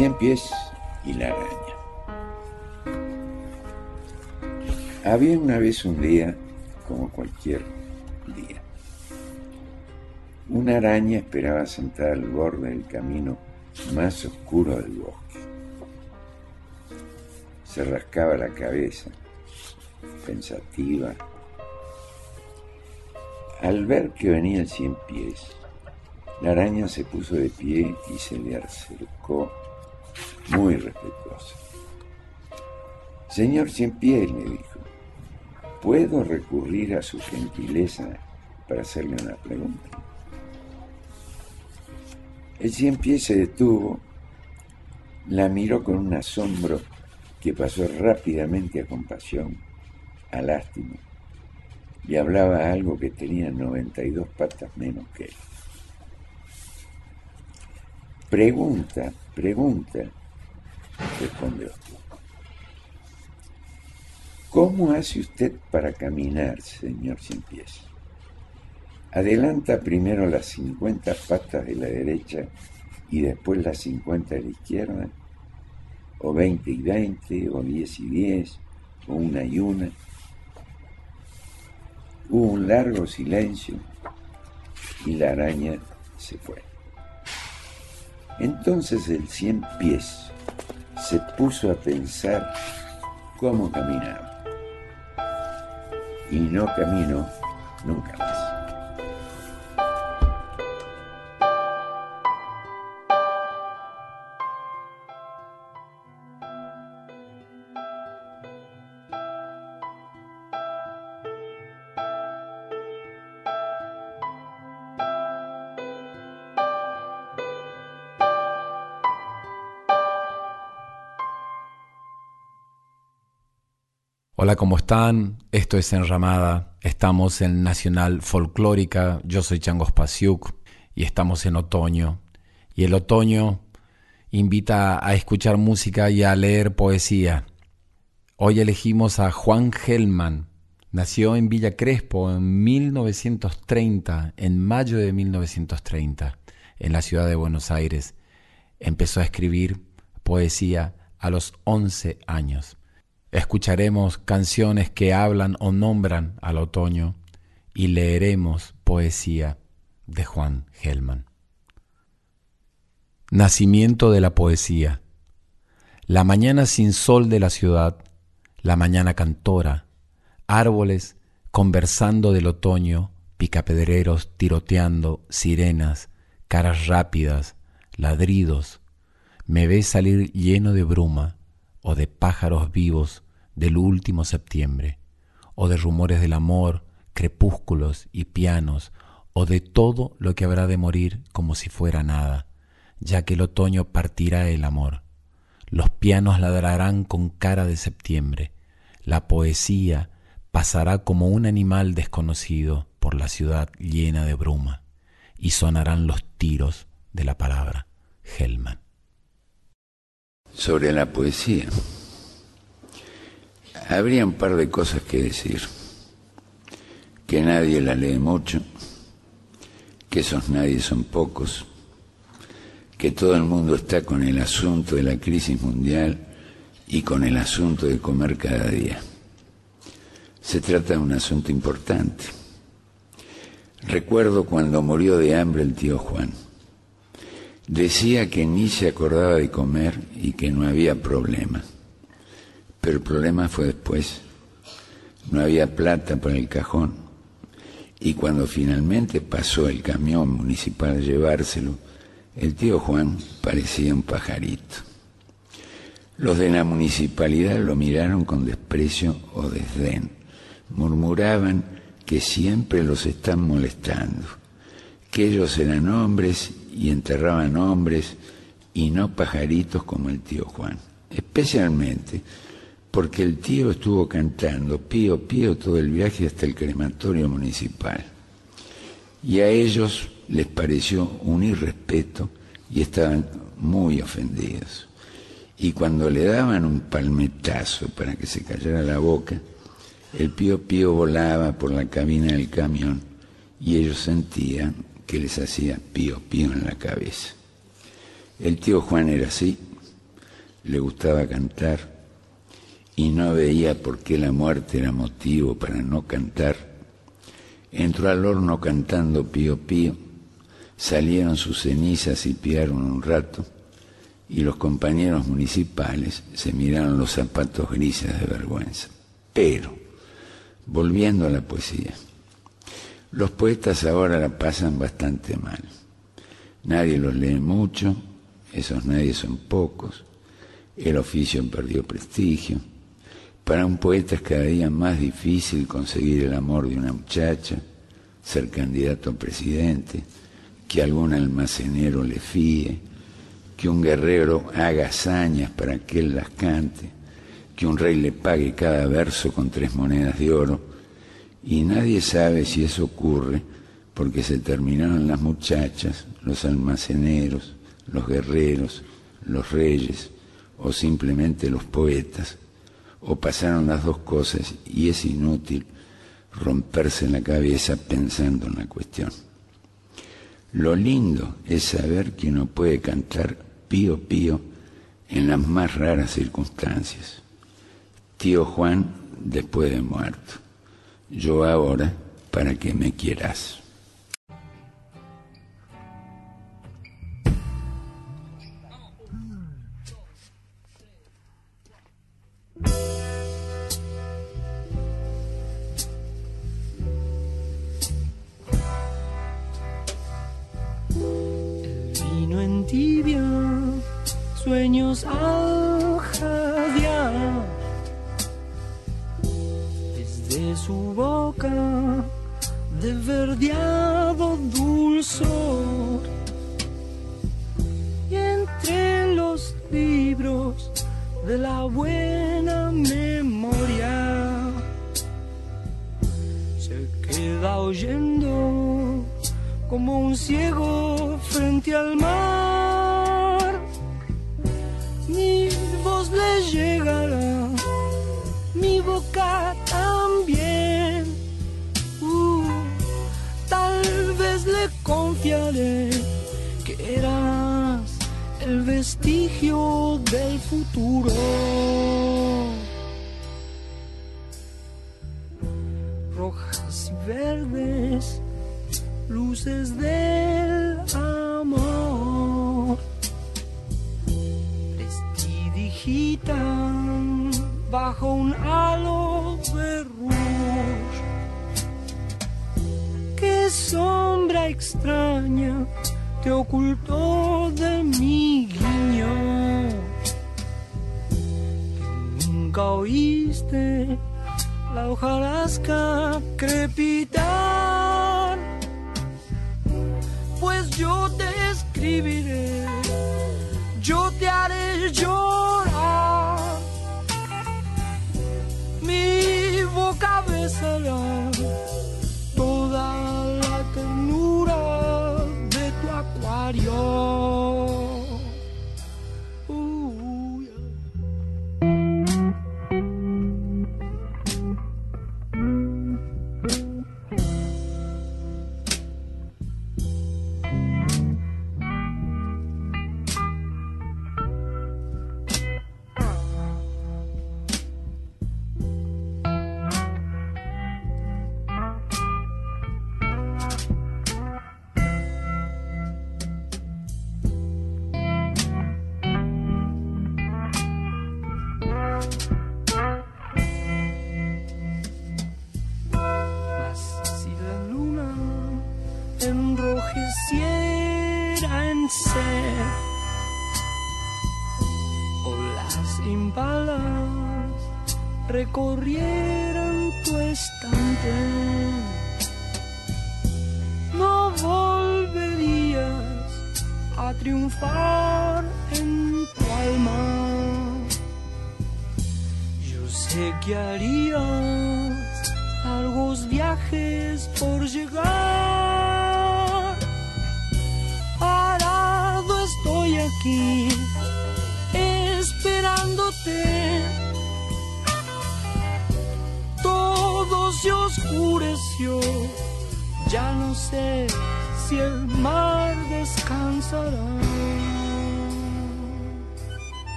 Cien pies y la araña. Había una vez un día, como cualquier día. Una araña esperaba sentada al borde del camino más oscuro del bosque. Se rascaba la cabeza, pensativa. Al ver que venía el cien pies, la araña se puso de pie y se le acercó muy respetuosa. Señor Cienpiel, le dijo, ¿puedo recurrir a su gentileza para hacerle una pregunta? El Cienpiel se detuvo, la miró con un asombro que pasó rápidamente a compasión, a lástima, y hablaba algo que tenía 92 patas menos que él. Pregunta, pregunta, respondió. ¿Cómo hace usted para caminar, señor sin pies? Adelanta primero las 50 patas de la derecha y después las 50 de la izquierda, o 20 y 20, o 10 y 10, o una y una. Hubo un largo silencio y la araña se fue. Entonces el cien pies se puso a pensar cómo caminaba. Y no caminó nunca Hola, ¿cómo están? Esto es Enramada. Estamos en Nacional Folclórica. Yo soy Changos Pasiuk y estamos en otoño. Y el otoño invita a escuchar música y a leer poesía. Hoy elegimos a Juan Gelman. Nació en Villa Crespo en 1930, en mayo de 1930, en la ciudad de Buenos Aires. Empezó a escribir poesía a los 11 años. Escucharemos canciones que hablan o nombran al otoño y leeremos poesía de Juan Gelman. Nacimiento de la poesía. La mañana sin sol de la ciudad, la mañana cantora, árboles conversando del otoño, picapedreros tiroteando, sirenas, caras rápidas, ladridos. Me ve salir lleno de bruma o de pájaros vivos del último septiembre, o de rumores del amor, crepúsculos y pianos, o de todo lo que habrá de morir como si fuera nada, ya que el otoño partirá el amor. Los pianos ladrarán con cara de septiembre, la poesía pasará como un animal desconocido por la ciudad llena de bruma, y sonarán los tiros de la palabra. Hellman. Sobre la poesía, habría un par de cosas que decir. Que nadie la lee mucho, que esos nadie son pocos, que todo el mundo está con el asunto de la crisis mundial y con el asunto de comer cada día. Se trata de un asunto importante. Recuerdo cuando murió de hambre el tío Juan. Decía que ni se acordaba de comer y que no había problema. Pero el problema fue después. No había plata para el cajón. Y cuando finalmente pasó el camión municipal a llevárselo, el tío Juan parecía un pajarito. Los de la municipalidad lo miraron con desprecio o desdén. Murmuraban que siempre los están molestando, que ellos eran hombres y enterraban hombres y no pajaritos como el tío Juan. Especialmente porque el tío estuvo cantando pío pío todo el viaje hasta el crematorio municipal. Y a ellos les pareció un irrespeto y estaban muy ofendidos. Y cuando le daban un palmetazo para que se callara la boca, el pío pío volaba por la cabina del camión y ellos sentían que les hacía pío pío en la cabeza. El tío Juan era así, le gustaba cantar y no veía por qué la muerte era motivo para no cantar. Entró al horno cantando pío pío, salieron sus cenizas y piaron un rato y los compañeros municipales se miraron los zapatos grises de vergüenza. Pero, volviendo a la poesía, los poetas ahora la pasan bastante mal. Nadie los lee mucho, esos nadie son pocos, el oficio perdió prestigio. Para un poeta es cada día más difícil conseguir el amor de una muchacha, ser candidato a presidente, que algún almacenero le fíe, que un guerrero haga hazañas para que él las cante, que un rey le pague cada verso con tres monedas de oro, y nadie sabe si eso ocurre porque se terminaron las muchachas, los almaceneros, los guerreros, los reyes o simplemente los poetas, o pasaron las dos cosas y es inútil romperse la cabeza pensando en la cuestión. Lo lindo es saber que uno puede cantar pío pío en las más raras circunstancias. Tío Juan después de muerto yo ahora para que me quieras. Un ciego frente al mar. Mi voz le llegará, mi boca también. Uh, tal vez le confiaré que eras el vestigio del futuro. Luces del amor. Prestidigitan bajo un halo de. Qué sombra extraña te ocultó de mi guiño. Nunca oíste la hojarasca crepitar yo te escribiré, yo te haré llorar. Mi boca besará recorrieran tu estante, no volverías a triunfar en tu alma. Yo sé que harías largos viajes por llegar. Parado estoy aquí esperándote se oscureció, ya no sé si el mar descansará.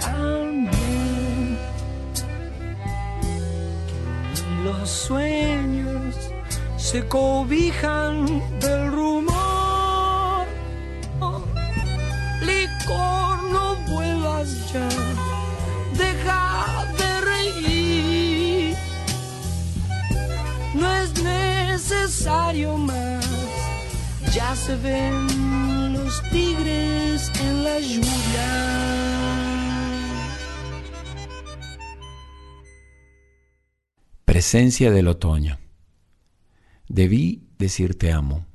También. los sueños se cobijan del rumor. Licor, no vuelvas ya, deja de reír. No es necesario más, ya se ven tigres en la lluvia. Presencia del otoño. Debí decirte amo,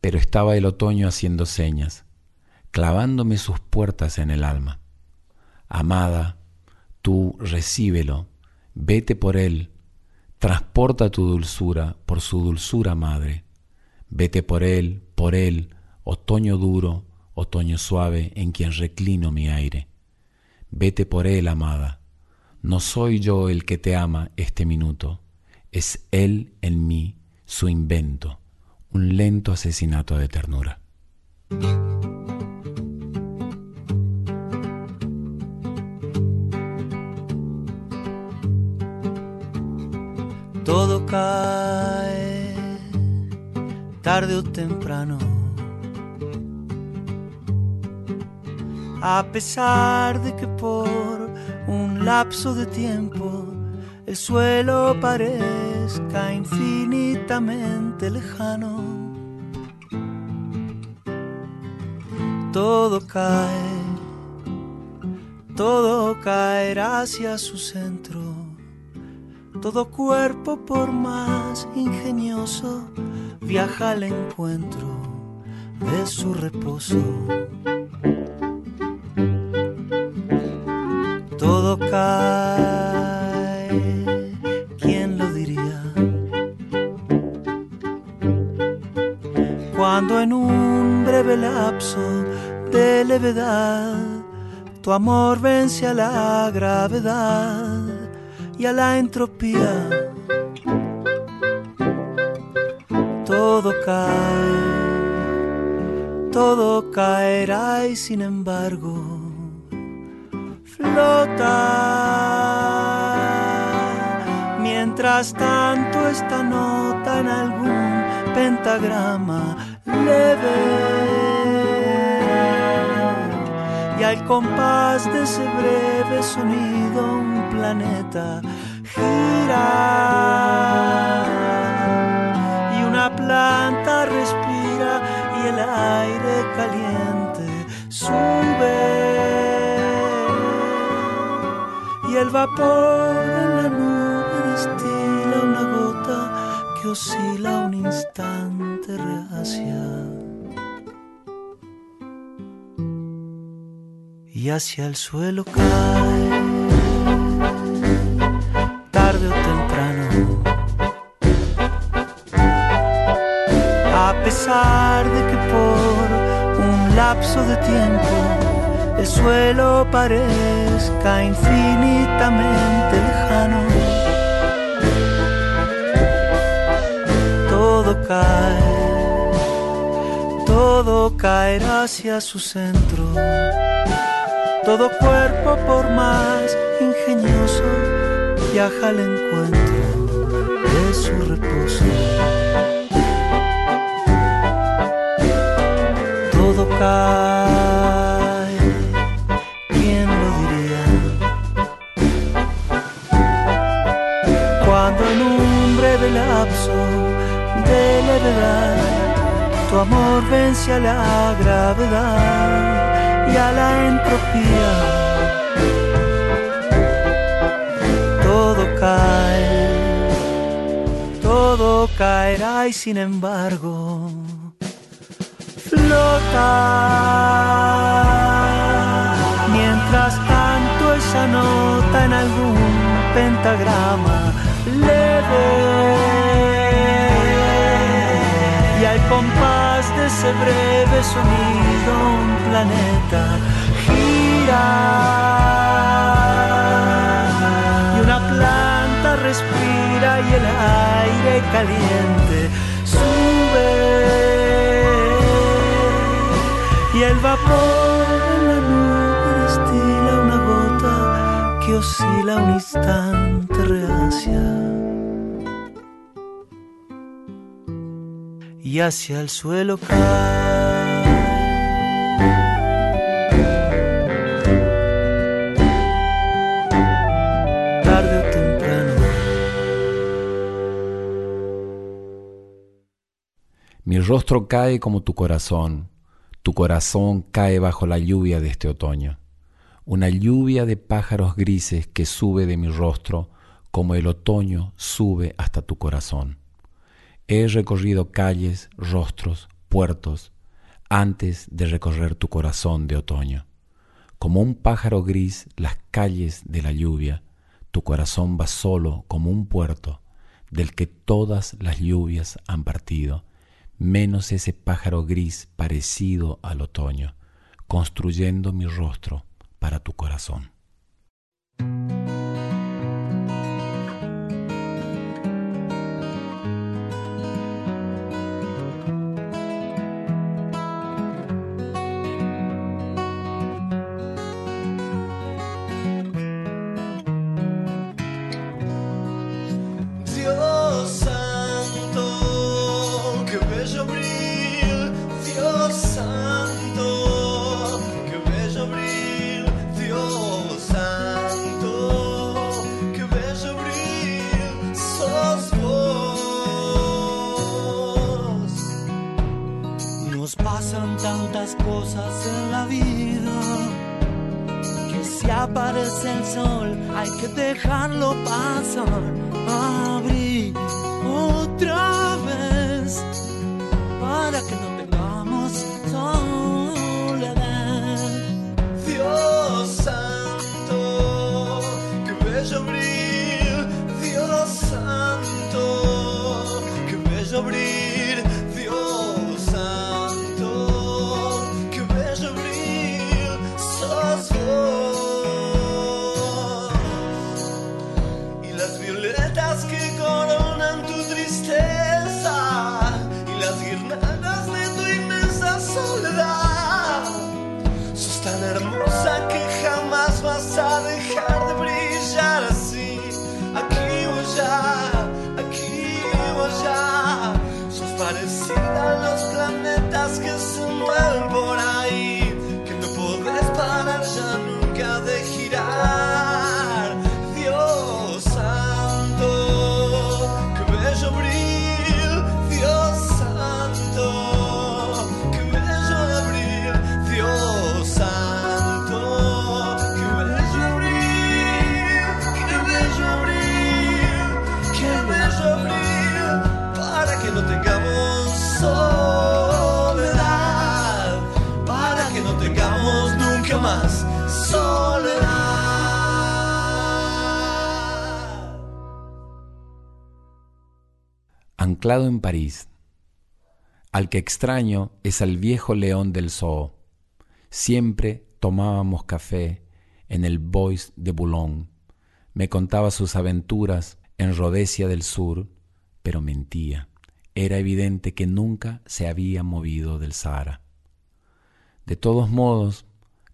pero estaba el otoño haciendo señas, clavándome sus puertas en el alma. Amada, tú recíbelo, vete por él, transporta tu dulzura por su dulzura madre. Vete por él, por él, otoño duro, otoño suave en quien reclino mi aire. Vete por él, amada, no soy yo el que te ama este minuto, es Él en mí, su invento, un lento asesinato de ternura. Todo cae tarde o temprano. A pesar de que por un lapso de tiempo el suelo parezca infinitamente lejano. Todo cae, todo caerá hacia su centro. Todo cuerpo, por más ingenioso, viaja al encuentro de su reposo. Todo cae, ¿quién lo diría? Cuando en un breve lapso de levedad. Tu amor vence a la gravedad y a la entropía. Todo cae, todo caerá y sin embargo flota. Mientras tanto esta nota en algún pentagrama leve y al compás de ese breve sonido un planeta gira. Y una planta respira y el aire caliente sube el vapor en la nube destila una gota que oscila un instante reacia. Y hacia el suelo cae, tarde o temprano. A pesar de que por un lapso de tiempo el suelo parezca infinitamente lejano. Todo cae, todo caerá hacia su centro. Todo cuerpo, por más ingenioso, viaja al encuentro de su reposo. Todo cae, un breve lapso de levedad tu amor vence a la gravedad y a la entropía. Todo cae, todo caerá y sin embargo flota. Mientras tanto esa nota en algún pentagrama y al compás de ese breve sonido un planeta gira. Y una planta respira y el aire caliente sube. Y el vapor en la nube destila una gota que oscila un instante reacia hacia el suelo cae. Mi rostro cae como tu corazón, tu corazón cae bajo la lluvia de este otoño, una lluvia de pájaros grises que sube de mi rostro como el otoño sube hasta tu corazón. He recorrido calles, rostros, puertos, antes de recorrer tu corazón de otoño. Como un pájaro gris las calles de la lluvia, tu corazón va solo como un puerto del que todas las lluvias han partido, menos ese pájaro gris parecido al otoño, construyendo mi rostro para tu corazón. En París. Al que extraño es al viejo león del zoo. Siempre tomábamos café en el Bois de Boulogne. Me contaba sus aventuras en Rhodesia del Sur, pero mentía. Era evidente que nunca se había movido del Sahara. De todos modos,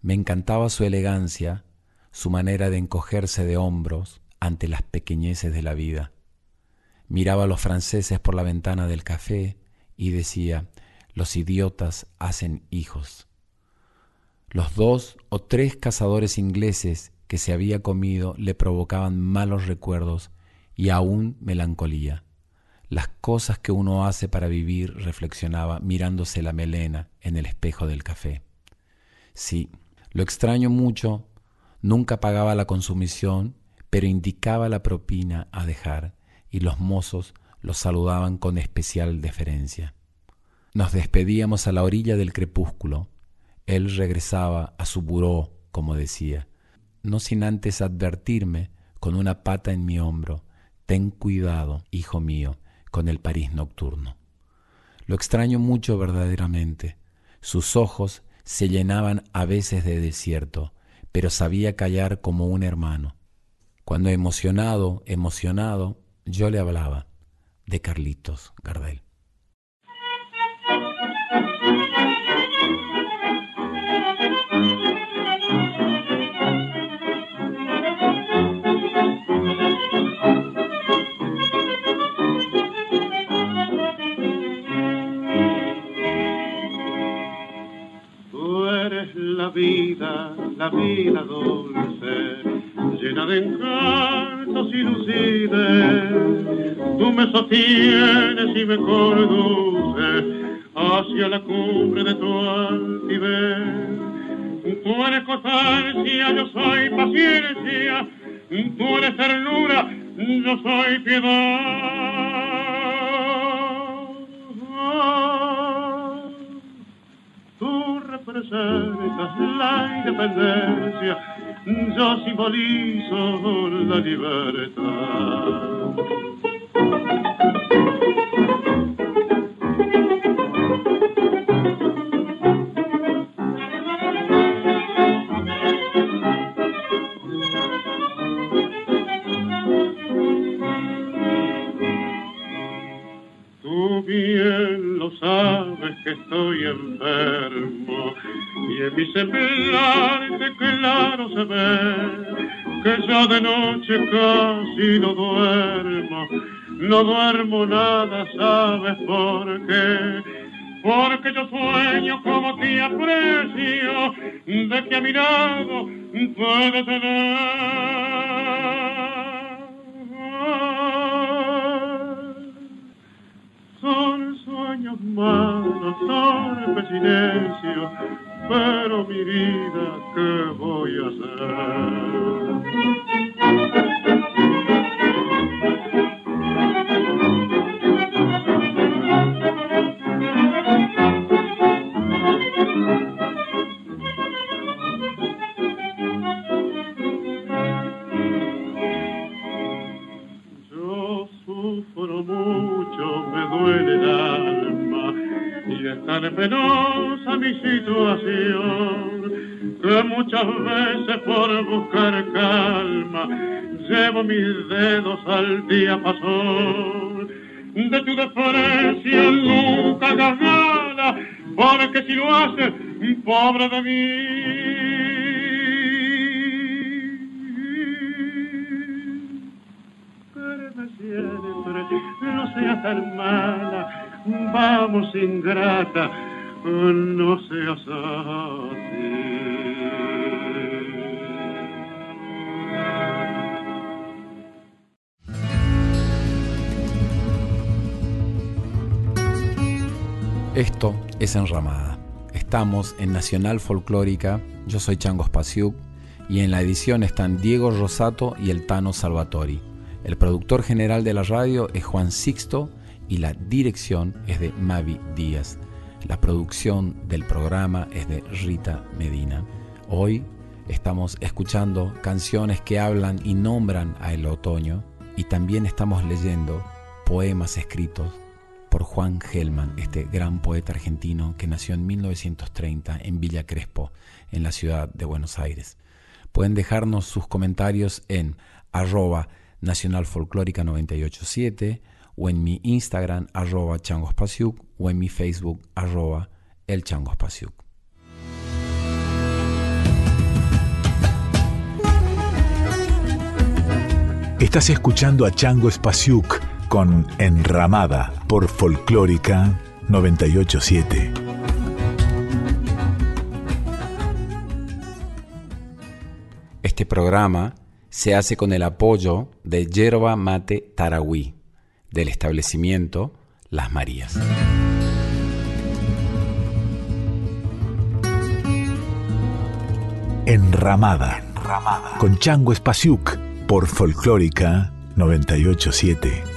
me encantaba su elegancia, su manera de encogerse de hombros ante las pequeñeces de la vida. Miraba a los franceses por la ventana del café y decía, los idiotas hacen hijos. Los dos o tres cazadores ingleses que se había comido le provocaban malos recuerdos y aún melancolía. Las cosas que uno hace para vivir, reflexionaba mirándose la melena en el espejo del café. Sí, lo extraño mucho, nunca pagaba la consumición, pero indicaba la propina a dejar, y los mozos los saludaban con especial deferencia. Nos despedíamos a la orilla del crepúsculo. Él regresaba a su buró, como decía, no sin antes advertirme con una pata en mi hombro, ten cuidado, hijo mío, con el París nocturno. Lo extraño mucho verdaderamente. Sus ojos se llenaban a veces de desierto, pero sabía callar como un hermano. Cuando emocionado, emocionado, yo le hablaba de Carlitos Gardel. Tú eres la vida, la vida dulce, llena de encantos y lucides. Tú me sostienes y me conduces hacia la cumbre de tu altivez. Tú eres constancia, yo soy paciencia. Tú eres ternura, yo soy piedad. Tú representas la independencia, yo simbolizo la libertad. Tú bien lo sabes que estoy enfermo en mi semblante claro se ve que ya de noche casi no duermo, no duermo nada, ¿sabes por qué? Porque yo sueño como te aprecio, de que a mi lado puedes tener. Son sueños malos, torpe silencio, pero mi vida, ¿qué voy a hacer? No seas así. Esto es Enramada. Estamos en Nacional Folclórica. Yo soy Changos Pasiuk y en la edición están Diego Rosato y el Tano Salvatori. El productor general de la radio es Juan Sixto y la dirección es de Mavi Díaz. La producción del programa es de Rita Medina. Hoy estamos escuchando canciones que hablan y nombran a el otoño y también estamos leyendo poemas escritos por Juan Gelman, este gran poeta argentino que nació en 1930 en Villa Crespo, en la ciudad de Buenos Aires. Pueden dejarnos sus comentarios en arroba Nacional Folclórica 987 o en mi Instagram arroba changospasiuk o en mi Facebook arroba el changospasiuk. Estás escuchando a Chango Spasiuk con Enramada por Folclórica 987. Este programa se hace con el apoyo de Yerba Mate Tarahui, del establecimiento Las Marías. Enramada, con Chango Spasiuk por Folclórica 987.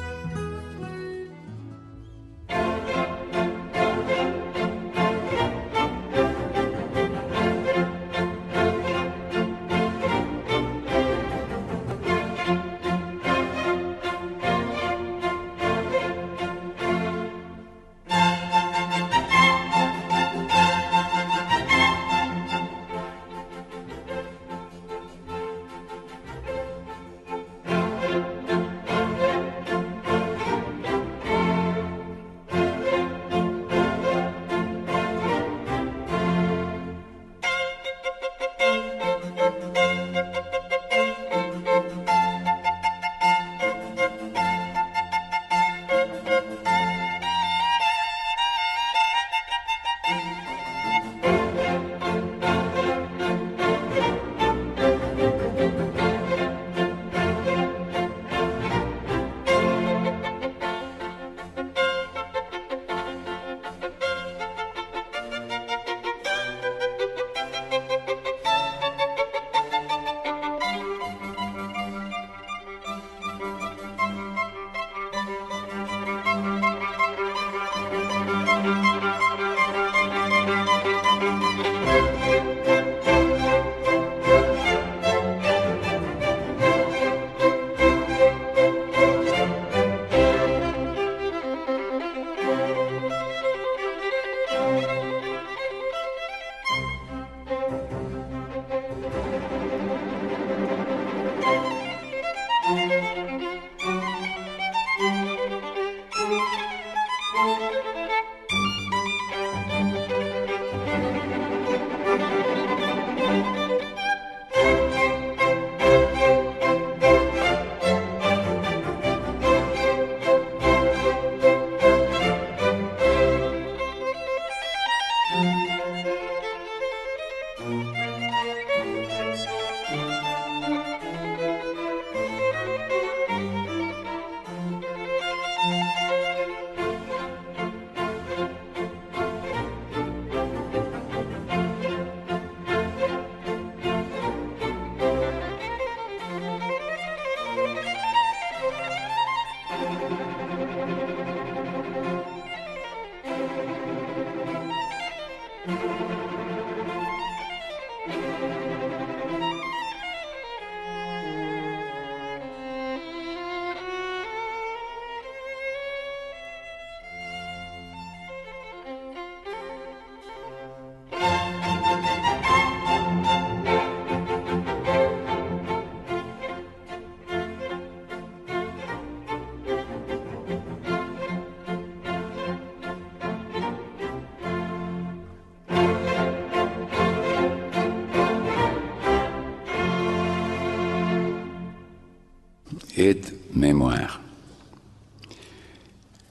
Et mémoire.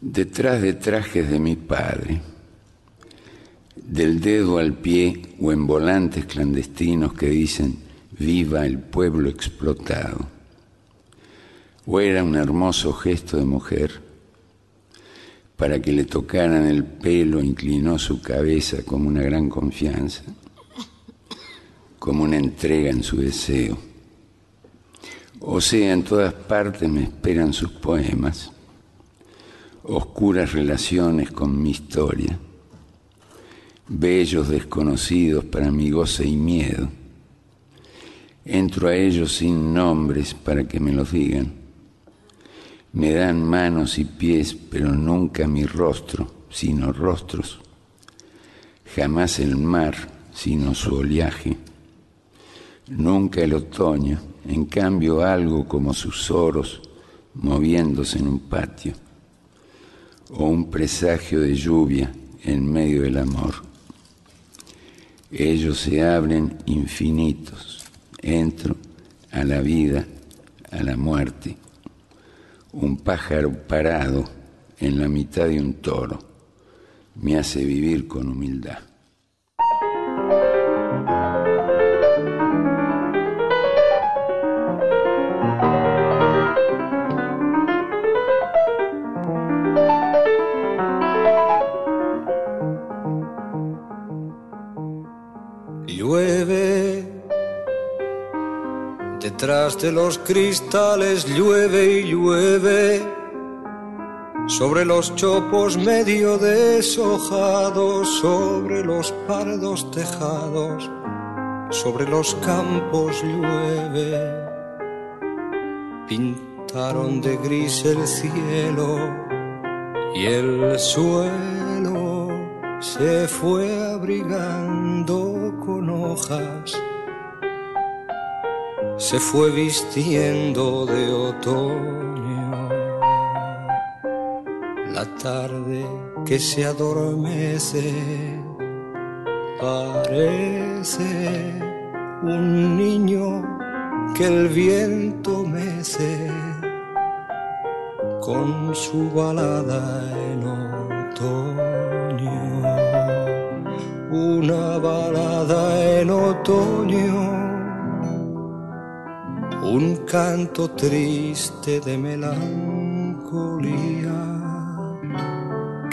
Detrás de trajes de mi padre, del dedo al pie o en volantes clandestinos que dicen viva el pueblo explotado, o era un hermoso gesto de mujer, para que le tocaran el pelo inclinó su cabeza como una gran confianza, como una entrega en su deseo. O sea, en todas partes me esperan sus poemas, oscuras relaciones con mi historia, bellos desconocidos para mi goce y miedo, Entro a ellos sin nombres para que me los digan. Me dan manos y pies, pero nunca mi rostro, sino rostros. Jamás el mar, sino su oleaje. Nunca el otoño, en cambio algo como sus oros moviéndose en un patio. O un presagio de lluvia en medio del amor. Ellos se abren infinitos. Entro a la vida, a la muerte. Un pájaro parado en la mitad de un toro me hace vivir con humildad. Detrás de los cristales llueve y llueve, sobre los chopos medio deshojados, sobre los pardos tejados, sobre los campos llueve. Pintaron de gris el cielo y el suelo se fue abrigando con hojas se fue vistiendo de otoño. La tarde que se adormece parece un niño que el viento mece con su balada en otoño. Una balada en otoño un canto triste de melancolía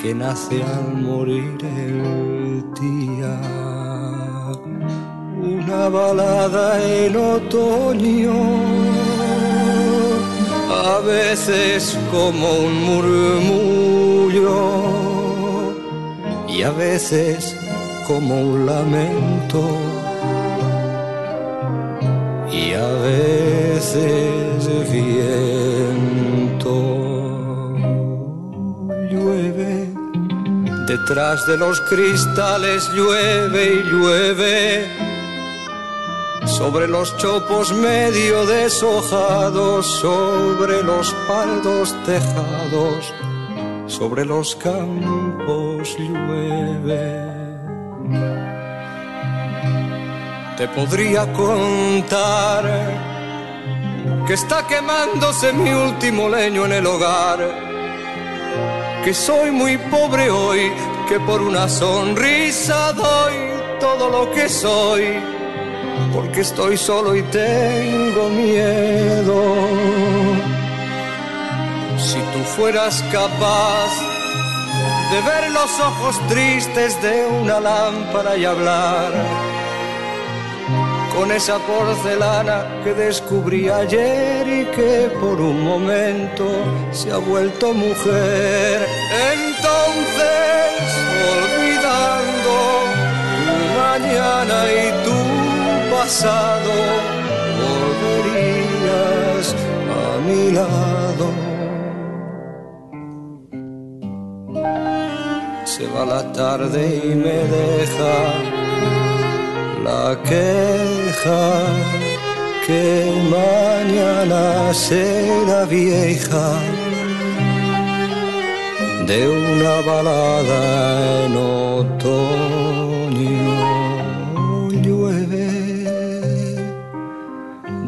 que nace al morir el día. Una balada en otoño, a veces como un murmullo y a veces como un lamento veces. Llueve, detrás de los cristales llueve y llueve. Sobre los chopos medio deshojados, sobre los paldos tejados, sobre los campos llueve te podría contar que está quemándose mi último leño en el hogar, que soy muy pobre hoy, que por una sonrisa doy todo lo que soy, porque estoy solo y tengo miedo. Si tú fueras capaz de ver los ojos tristes de una lámpara y hablar, con esa porcelana que descubrí ayer y que por un momento se ha vuelto mujer. Entonces, olvidando tu mañana y tu pasado, volverías a mi lado. Se va la tarde y me deja la queja que mañana será vieja de una balada en otoño. Llueve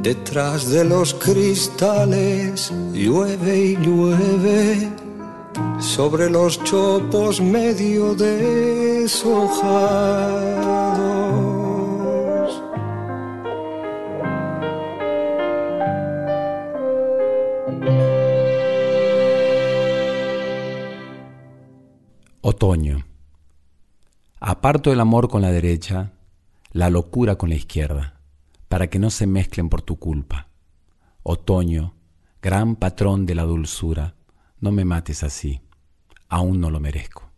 detrás de los cristales llueve y llueve sobre los chopos medio deshojados Otoño. Aparto el amor con la derecha, la locura con la izquierda, para que no se mezclen por tu culpa. Otoño, gran patrón de la dulzura, no me mates así, aún no lo merezco.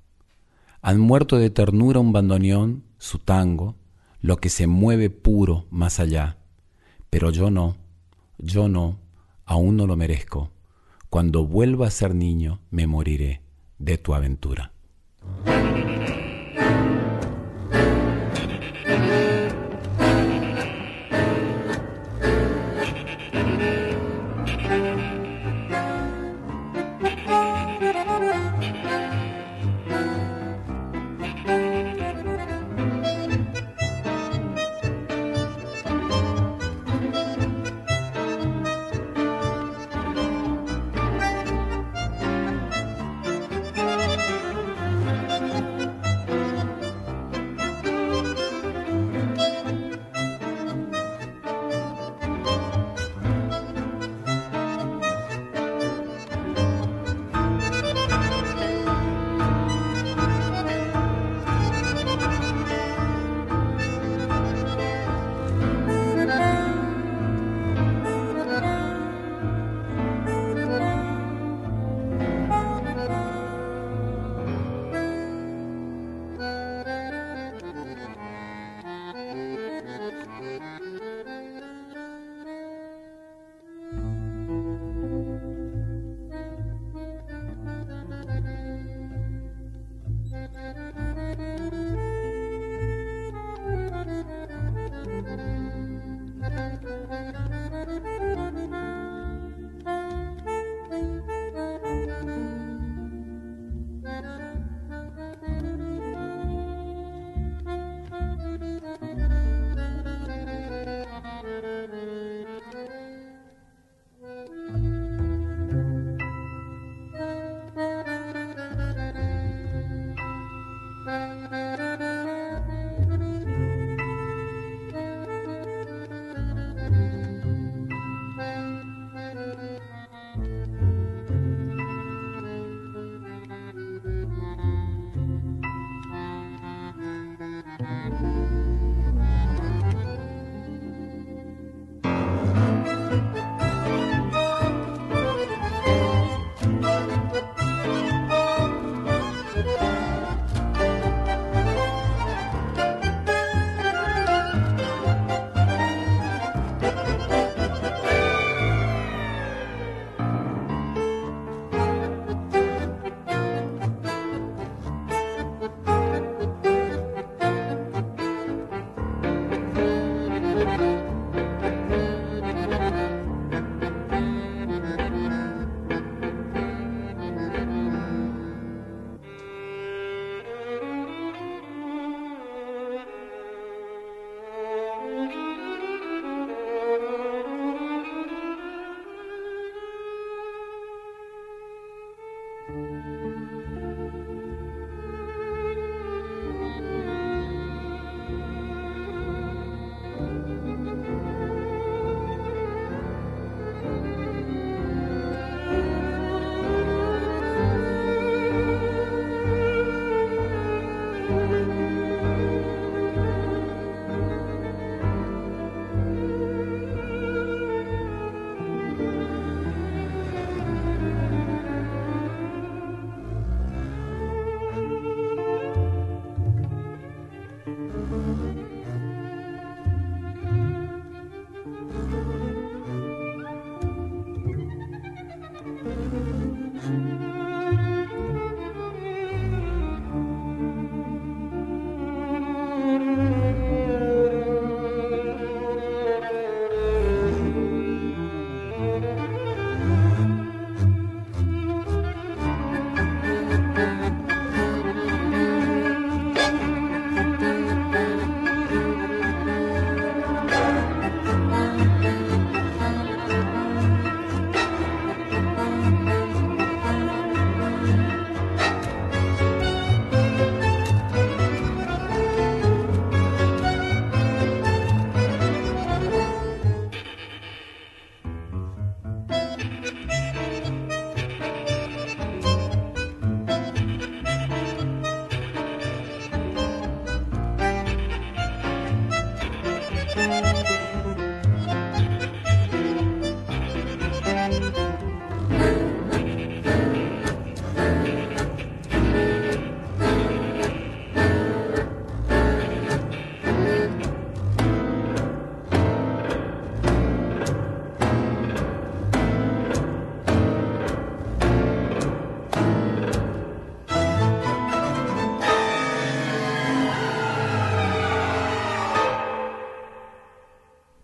Han muerto de ternura un bandoneón, su tango, lo que se mueve puro más allá, Pero yo no, yo no, aún no lo merezco. Cuando vuelva a ser niño, me moriré de tu aventura. Na, na, na, na, na.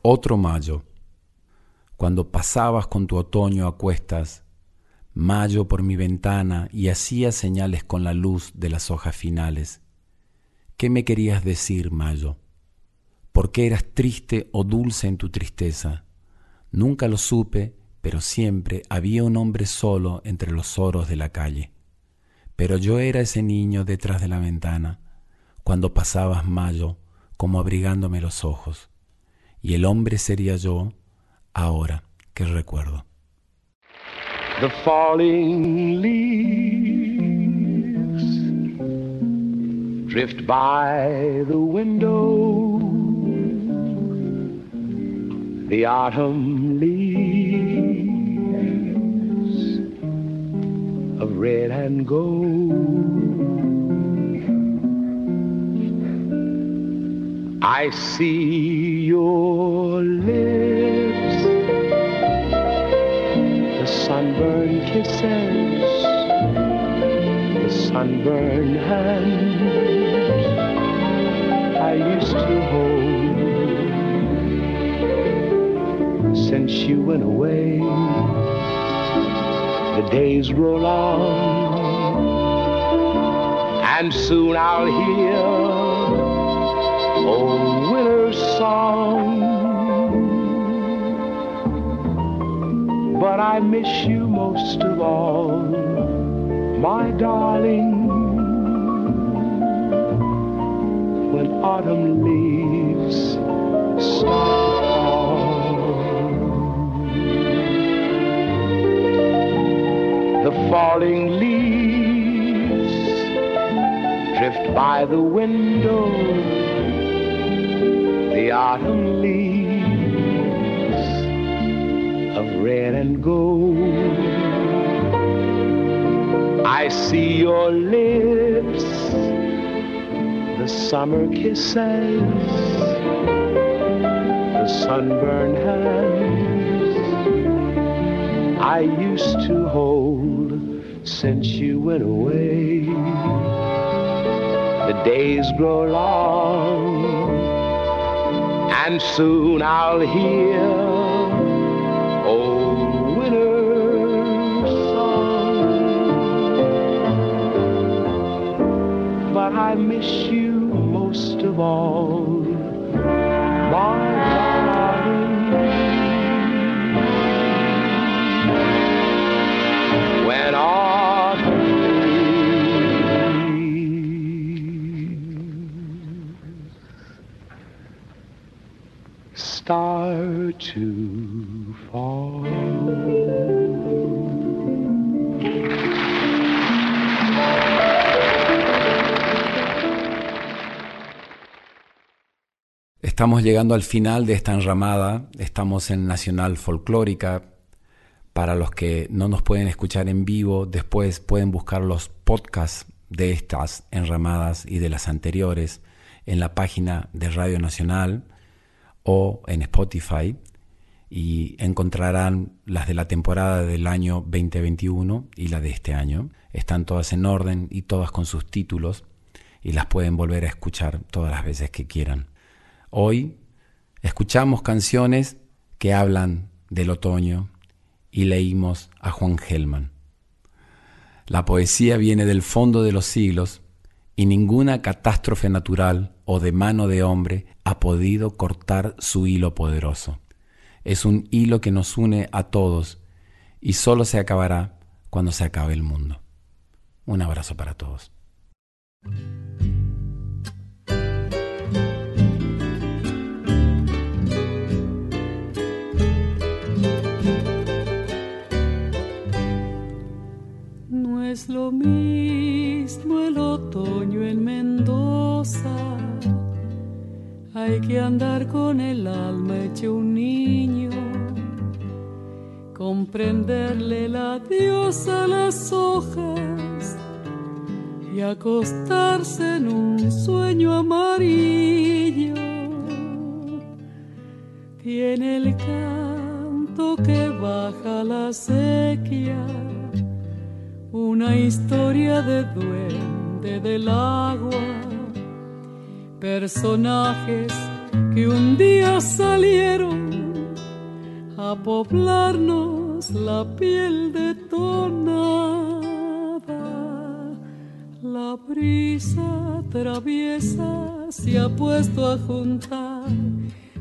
Otro mayo, cuando pasabas con tu otoño a cuestas, mayo por mi ventana y hacías señales con la luz de las hojas finales. ¿Qué me querías decir, mayo? ¿Por qué eras triste o dulce en tu tristeza? Nunca lo supe, pero siempre había un hombre solo entre los oros de la calle. Pero yo era ese niño detrás de la ventana, cuando pasabas mayo, como abrigándome los ojos. Y el hombre sería yo, ahora que recuerdo. The falling drift by the window. The autumn leaves of red and gold. I see your lips, the sunburned kisses, the sunburned hands. I used to hold. Since you went away. The days roll on, and soon I'll hear old winter's song. But I miss you most of all, my darling. when autumn leaves start to fall. The falling leaves drift by the window. Autumn leaves of red and gold. I see your lips the summer kisses, the sunburned hands I used to hold since you went away. The days grow long, and soon I'll hear old winter's song. But I miss you most of all, Estamos llegando al final de esta enramada, estamos en Nacional Folclórica. Para los que no nos pueden escuchar en vivo, después pueden buscar los podcasts de estas enramadas y de las anteriores en la página de Radio Nacional o en Spotify y encontrarán las de la temporada del año 2021 y la de este año. Están todas en orden y todas con sus títulos y las pueden volver a escuchar todas las veces que quieran. Hoy escuchamos canciones que hablan del otoño y leímos a Juan Gelman. La poesía viene del fondo de los siglos y ninguna catástrofe natural o de mano de hombre ha podido cortar su hilo poderoso. Es un hilo que nos une a todos y solo se acabará cuando se acabe el mundo. Un abrazo para todos. es lo mismo el otoño en Mendoza. Hay que andar con el alma hecho un niño, comprenderle la diosa las hojas y acostarse en un sueño amarillo. Tiene el canto que baja la sequía una historia de duende del agua, personajes que un día salieron a poblarnos la piel de tonada. La brisa traviesa se ha puesto a juntar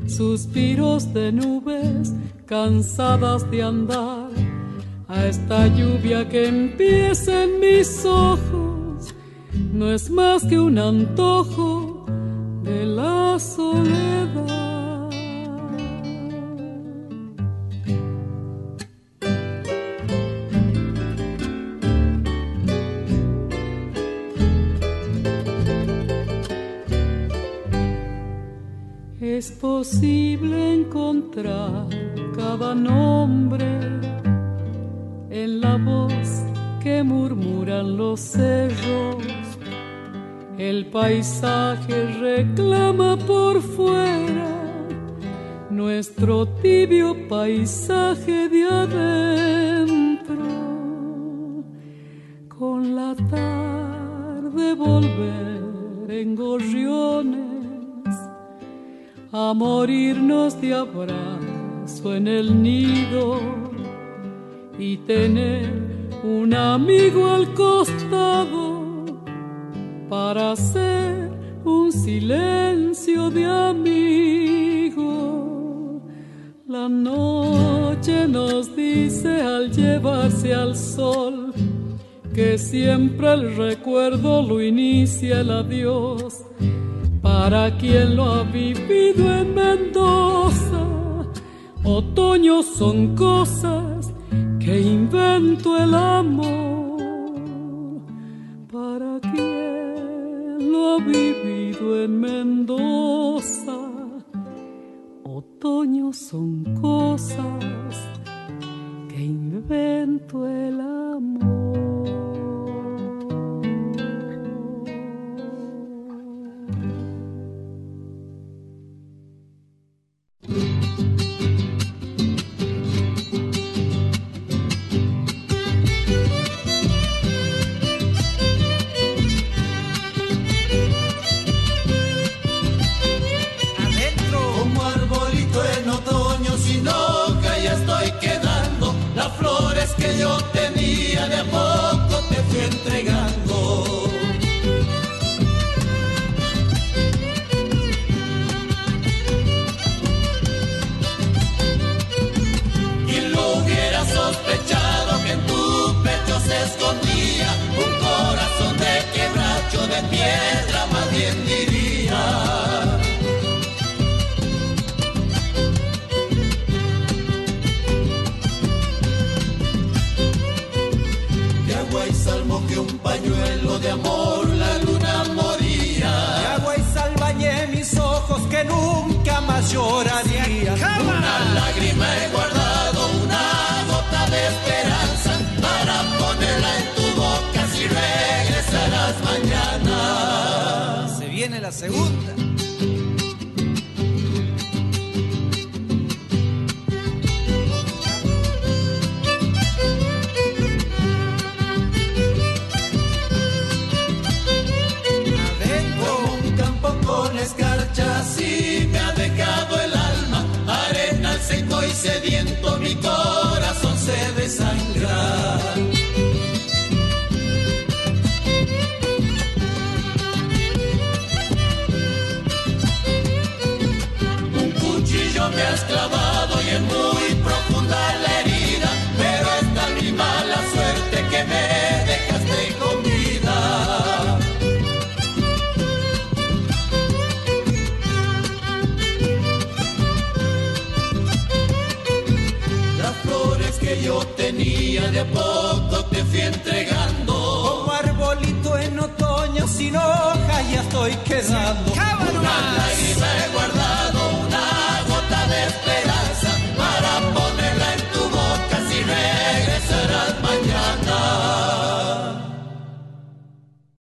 suspiros de nubes cansadas de andar a esta lluvia que empieza en mis ojos. No es más que un antojo de la soledad. Es posible encontrar cada nombre en la voz que murmuran los cerros. El paisaje reclama por fuera nuestro tibio paisaje de adentro. Con la tarde volver en gorriones a morirnos de abrazo en el nido y tener un amigo al costado para hacer un silencio de amigo. La noche nos dice al llevarse al sol que siempre el recuerdo lo inicia el adiós para quien lo ha vivido en Mendoza. Otoño son cosas que invento el amor. Vivido en Mendoza. Otoño son cosas que invento el amor. pañuelo de amor la luna moría. De agua y sal bañé mis ojos que nunca más llorarían. Una lágrima he guardado, una gota de esperanza para ponerla en tu boca si regresarás mañana. Se viene la segunda. mi corazón se besa. Sin hoja ya estoy quedando. Una lágrima he guardado